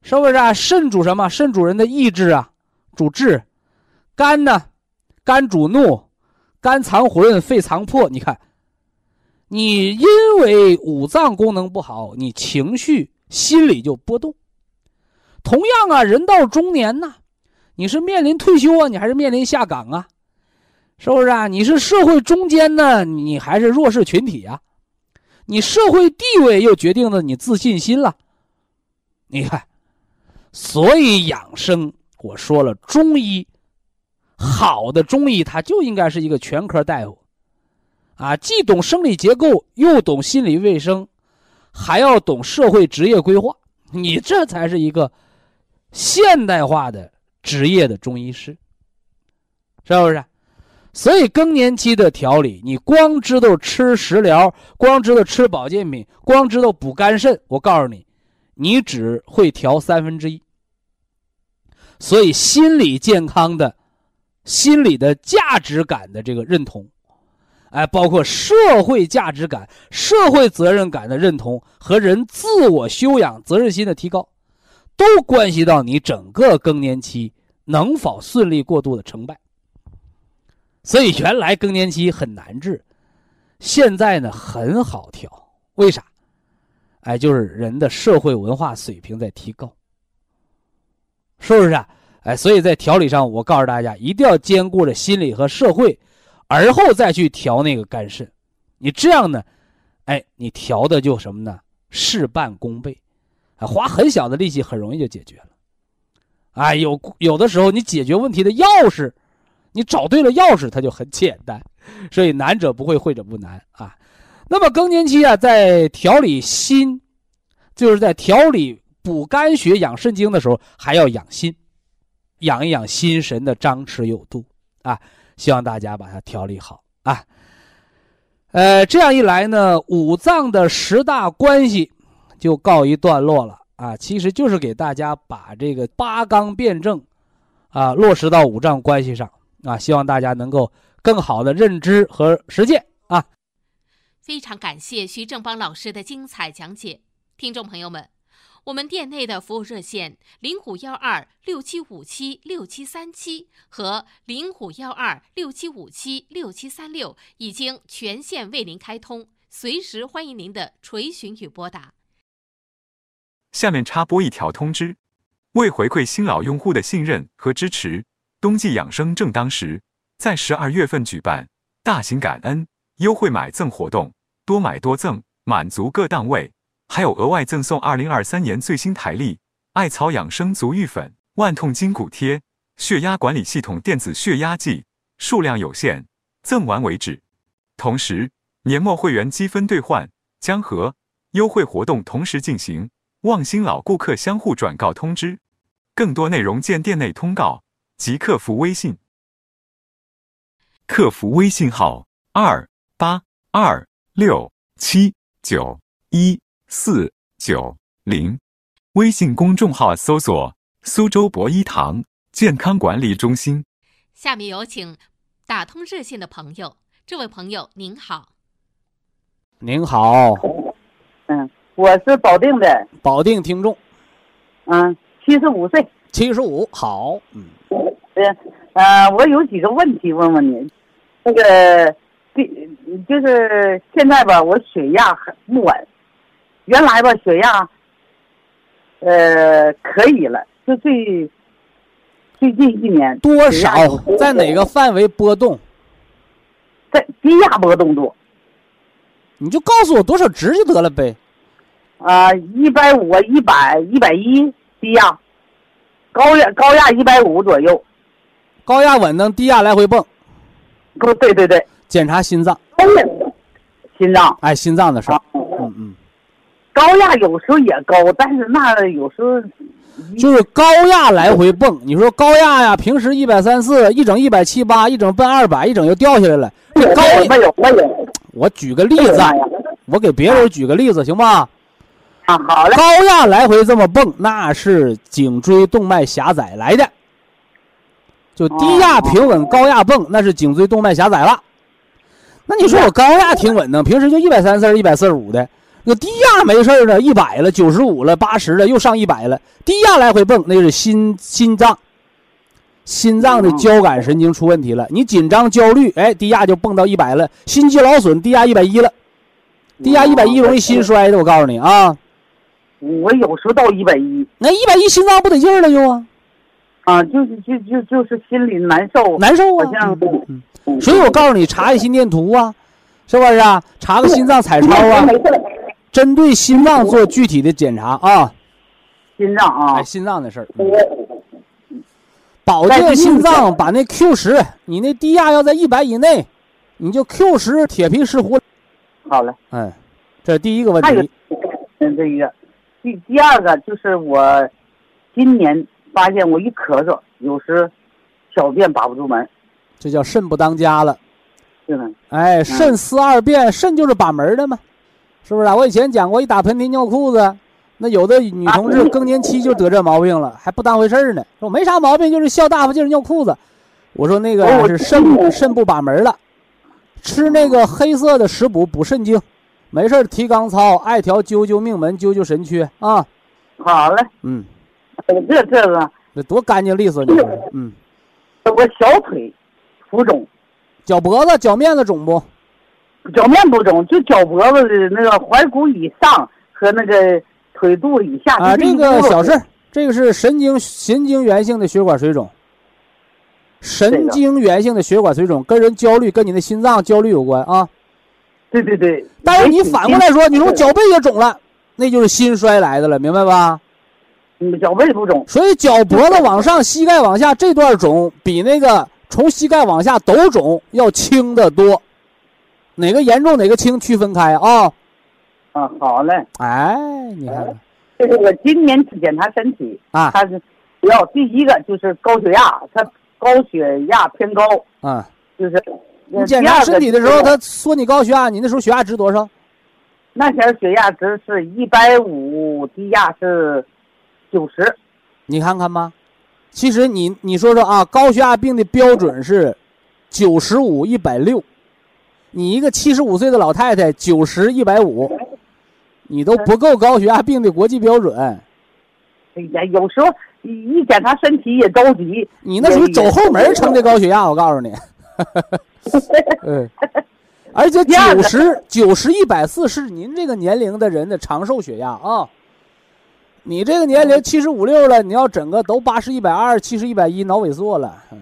是不是啊？肾主什么？肾主人的意志啊，主志；肝呢，肝主怒，肝藏魂，肺藏魄。你看，你因为五脏功能不好，你情绪、心理就波动。同样啊，人到中年呢，你是面临退休啊，你还是面临下岗啊？是不是啊？你是社会中间呢，你还是弱势群体啊？你社会地位又决定了你自信心了。你看，所以养生，我说了，中医好的中医，他就应该是一个全科大夫，啊，既懂生理结构，又懂心理卫生，还要懂社会职业规划，你这才是一个现代化的职业的中医师，是不是？所以更年期的调理，你光知道吃食疗，光知道吃保健品，光知道补肝肾，我告诉你，你只会调三分之一。所以心理健康的、心理的价值感的这个认同，哎，包括社会价值感、社会责任感的认同和人自我修养、责任心的提高，都关系到你整个更年期能否顺利过渡的成败。所以原来更年期很难治，现在呢很好调。为啥？哎，就是人的社会文化水平在提高，是不是啊？哎，所以在调理上，我告诉大家，一定要兼顾着心理和社会，而后再去调那个肝肾。你这样呢，哎，你调的就什么呢？事半功倍，啊，花很小的力气很容易就解决了，啊，有有的时候你解决问题的钥匙，你找对了钥匙，它就很简单。所以难者不会，会者不难啊。那么更年期啊，在调理心，就是在调理补肝血、养肾精的时候，还要养心，养一养心神的张弛有度啊。希望大家把它调理好啊。呃，这样一来呢，五脏的十大关系就告一段落了啊。其实就是给大家把这个八纲辩证啊落实到五脏关系上啊。希望大家能够更好的认知和实践啊。非常感谢徐正邦老师的精彩讲解，听众朋友们。我们店内的服务热线零五幺二六七五七六七三七和零五幺二六七五七六七三六已经全线为您开通，随时欢迎您的垂询与拨打。下面插播一条通知：为回馈新老用户的信任和支持，冬季养生正当时，在十二月份举办大型感恩优惠买赠活动，多买多赠，满足各档位。还有额外赠送二零二三年最新台历艾草养生足浴粉、万痛筋骨贴、血压管理系统电子血压计，数量有限，赠完为止。同时，年末会员积分兑换将和优惠活动同时进行，望新老顾客相互转告通知。更多内容见店内通告及客服微信。客服微信号：二八二六七九一。四九零，微信公众号搜索“苏州博一堂健康管理中心”。下面有请打通热线的朋友，这位朋友您好。您好，嗯，我是保定的，保定听众，嗯，七十五岁，七十五，好，嗯，对，呃，我有几个问题问问您，那个，第就是现在吧，我血压很不稳。原来吧，血压，呃，可以了。就最最近一年，多少在哪个范围波动？在低压波动多。你就告诉我多少值就得了呗。啊，一百五、一百、一百一低压，高压高压一百五左右。高压稳当，低压来回蹦。不，对对对。检查心脏。心脏。哎，心脏的事儿。嗯嗯。高压有时候也高，但是那有时候就是高压来回蹦。你说高压呀，平时一百三四，一整一百七八，一整奔二百，一整又掉下来了。这高没有没有。我举个例子，我给别人举个例子，行吧？啊，好嘞。高压来回这么蹦，那是颈椎动脉狭窄来的。就低压平稳，高压蹦，那是颈椎动脉狭窄了。那你说我高压挺稳当，平时就一百三四、一百四十五的。那低压没事的，一百了，九十五了，八十了，又上一百了。低压来回蹦，那是心心脏，心脏的交感神经出问题了。你紧张焦虑，哎，低压就蹦到一百了。心肌劳损，低压一百一了。低压一百一容易心衰的，我告诉你啊。我有时候到一百一，那一百一心脏不得劲儿了又啊？啊，就是就就就是心里难受，难受啊。好像，所以我告诉你，查一心电图啊，是不是啊？查个心脏彩超啊。针对心脏做具体的检查啊，心脏啊，哎，心脏的事儿，保健心脏，把那 Q 十，你那低压要在一百以内，你就 Q 十铁皮石斛。好嘞，哎，这第一个问题。嗯，这一个，第第二个就是我今年发现我一咳嗽，有时小便把不住门，这叫肾不当家了。是的。哎，肾思二便，肾就是把门的嘛。是不是啊？我以前讲过，一打喷嚏尿裤子，那有的女同志更年期就得这毛病了，还不当回事儿呢。说没啥毛病，就是笑大发劲尿裤子。我说那个是肾肾不把门了，吃那个黑色的食补补肾精，没事提肛操，艾条灸灸命门，灸灸神阙啊。好嘞。嗯。这这个。这多干净利索你。嗯。我小腿浮肿，脚脖子、脚面子肿不？脚面不肿，就脚脖子的那个踝骨以上和那个腿肚以下啊，这个小事，这个是神经神经源性的血管水肿。神经源性的血管水肿跟人焦虑，跟你的心脏焦虑有关啊。对对对。但是你反过来说，你说脚背也肿了，那就是心衰来的了，明白吧？嗯，脚背不肿，所以脚脖子往上、膝盖往下这段肿，比那个从膝盖往下都肿要轻得多。哪个严重哪个轻，区分开啊。啊，好嘞。哎，你看看，这是我今年去检查身体，啊他是主要第一个就是高血压，他高血压偏高，嗯，就是你检查身体的时候，他说你高血压，你那时候血压值多少？那前血压值是一百五，低压是九十。你看看吧。其实你你说说啊，高血压病的标准是九十五一百六，你一个七十五岁的老太太九十一百五，你都不够高血压病的国际标准。哎呀，有时候一一检查身体也着急。你那属于走后门称的高血压，我告诉你。嗯，而且九十九十一百四是您这个年龄的人的长寿血压啊。你这个年龄七十五六了，你要整个都八十一百二、七十一百一，脑萎缩了。嗯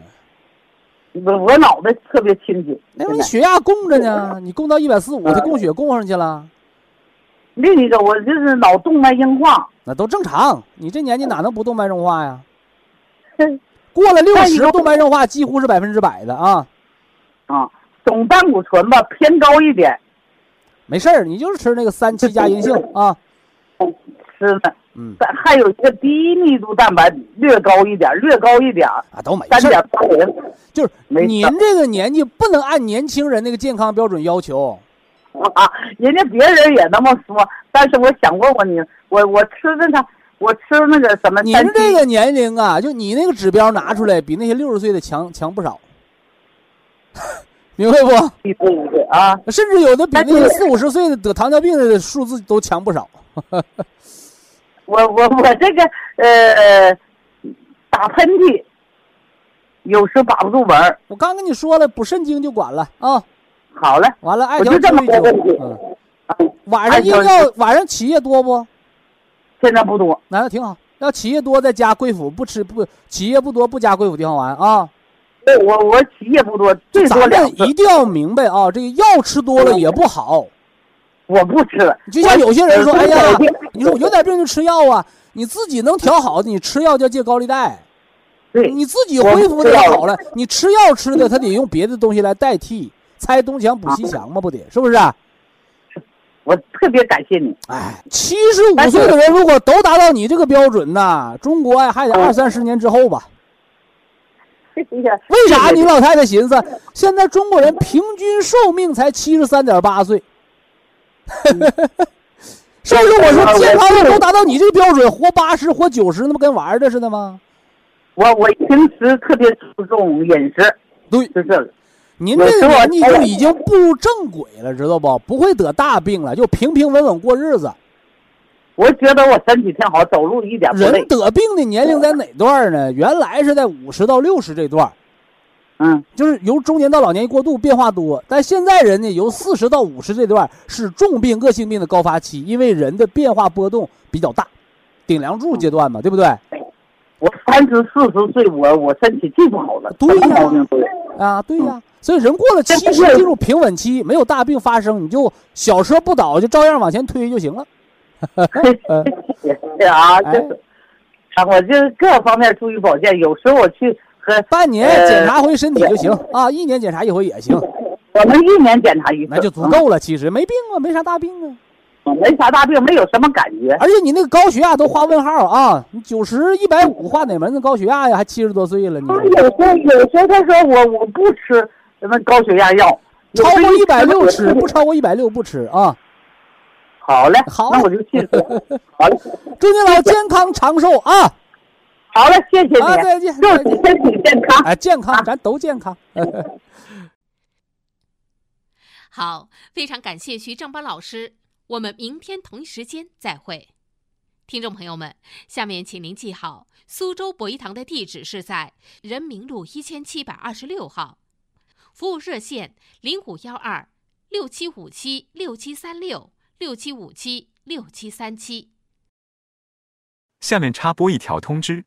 我我脑袋特别清醒。那你血压供着呢，你供到一百四五，它供血供上去了。另一个我就是脑动脉硬化，那都正常。你这年纪哪能不动脉硬化呀？过了六十，动脉硬化几乎是百分之百的啊。啊，总胆固醇吧偏高一点。没事儿，你就是吃那个三七加银杏啊。吃的，嗯，还有一个低密度蛋白略高一点，略高一点啊，都没三事儿。点八零。就是您这个年纪不能按年轻人那个健康标准要求。啊，人家别人也那么说，但是我想问问你，我我吃的它，我吃那个什么？您这个年龄啊，就你那个指标拿出来，比那些六十岁的强强不少，明白不？对对对啊，甚至有的比那个四五十岁的得糖尿病的数字都强不少。我我我这个呃打喷嚏，有时把不住门儿。我刚跟你说了，补肾精就管了啊。好嘞，完了，艾我就这么条注意个问题晚上硬要晚上起夜多不？现在不多。那挺好。要起夜多再加桂府，不吃不起夜不多不加桂府地黄丸啊。对，我我起夜不多，最多咱。们一定要明白啊，这个药吃多了也不好。我不吃了。就像有些人说，哎呀，你说我有点病就吃药啊，你自己能调好的，你吃药叫借高利贷。对，你自己恢复的好了，你吃药吃的，他得用别的东西来代替，拆东墙补西墙嘛，不得是不是？我特别感谢你。哎，七十五岁的人如果都达到你这个标准呐，中国呀还得二三十年之后吧。为啥你老太太寻思，现在中国人平均寿命才七十三点八岁？是不是？我说健康的都达到你这个标准，活八十、活九十，那不跟玩的似的吗？我我平时特别注重饮食，对，就这个。您这个年纪就已经步入正轨了，知道不？不会得大病了，就平平稳稳过日子。我觉得我身体挺好，走路一点人。得病的年龄在哪段呢？原来是在五十到六十这段，嗯，就是由中年到老年一过渡变化多。但现在人呢，由四十到五十这段是重病、恶性病的高发期，因为人的变化波动比较大，顶梁柱阶段嘛，对不对？我三十四十岁，我我身体最不好了，对呀。啊，对呀、所以人过了七十进入平稳期，没有大病发生，你就小车不倒，就照样往前推就行了。对 啊，就是，啊，我就各方面注意保健。有时候我去和半年检查回身体就行啊，一年检查一回也行。我们一年检查一次，那就足够了。其实没病啊，没啥大病啊。没啥大病，没有什么感觉。而且你那个高血压都画问号啊！你九十一百五画哪门子高血压呀？还七十多岁了，你有时候有时候他说我我不吃什么高血压药，超过一百六吃，不超过一百六不吃啊。好嘞，好，那我就信了。好嘞，祝您老健康长寿啊！好嘞，谢谢你，啊，再见，祝你身体健康。啊，健康，咱都健康。好，非常感谢徐正邦老师。我们明天同一时间再会，听众朋友们，下面请您记好，苏州博一堂的地址是在人民路一千七百二十六号，服务热线零五幺二六七五七六七三六六七五七六七三七。下面插播一条通知：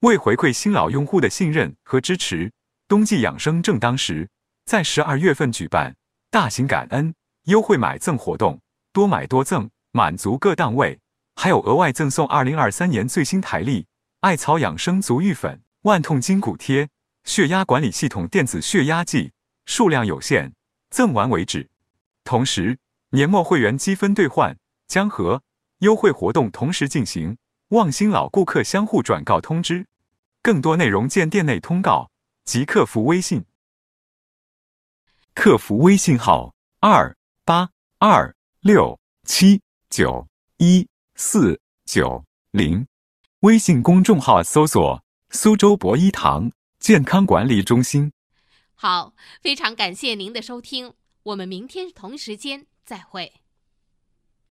为回馈新老用户的信任和支持，冬季养生正当时，在十二月份举办大型感恩优惠买赠活动。多买多赠，满足各档位。还有额外赠送二零二三年最新台历艾草养生足浴粉、万痛筋骨贴、血压管理系统电子血压计，数量有限，赠完为止。同时，年末会员积分兑换将和优惠活动同时进行，望新老顾客相互转告通知。更多内容见店内通告及客服微信。客服微信号：二八二六七九一四九零。微信公众号搜索“苏州博医堂健康管理中心”。好，非常感谢您的收听，我们明天同时间再会。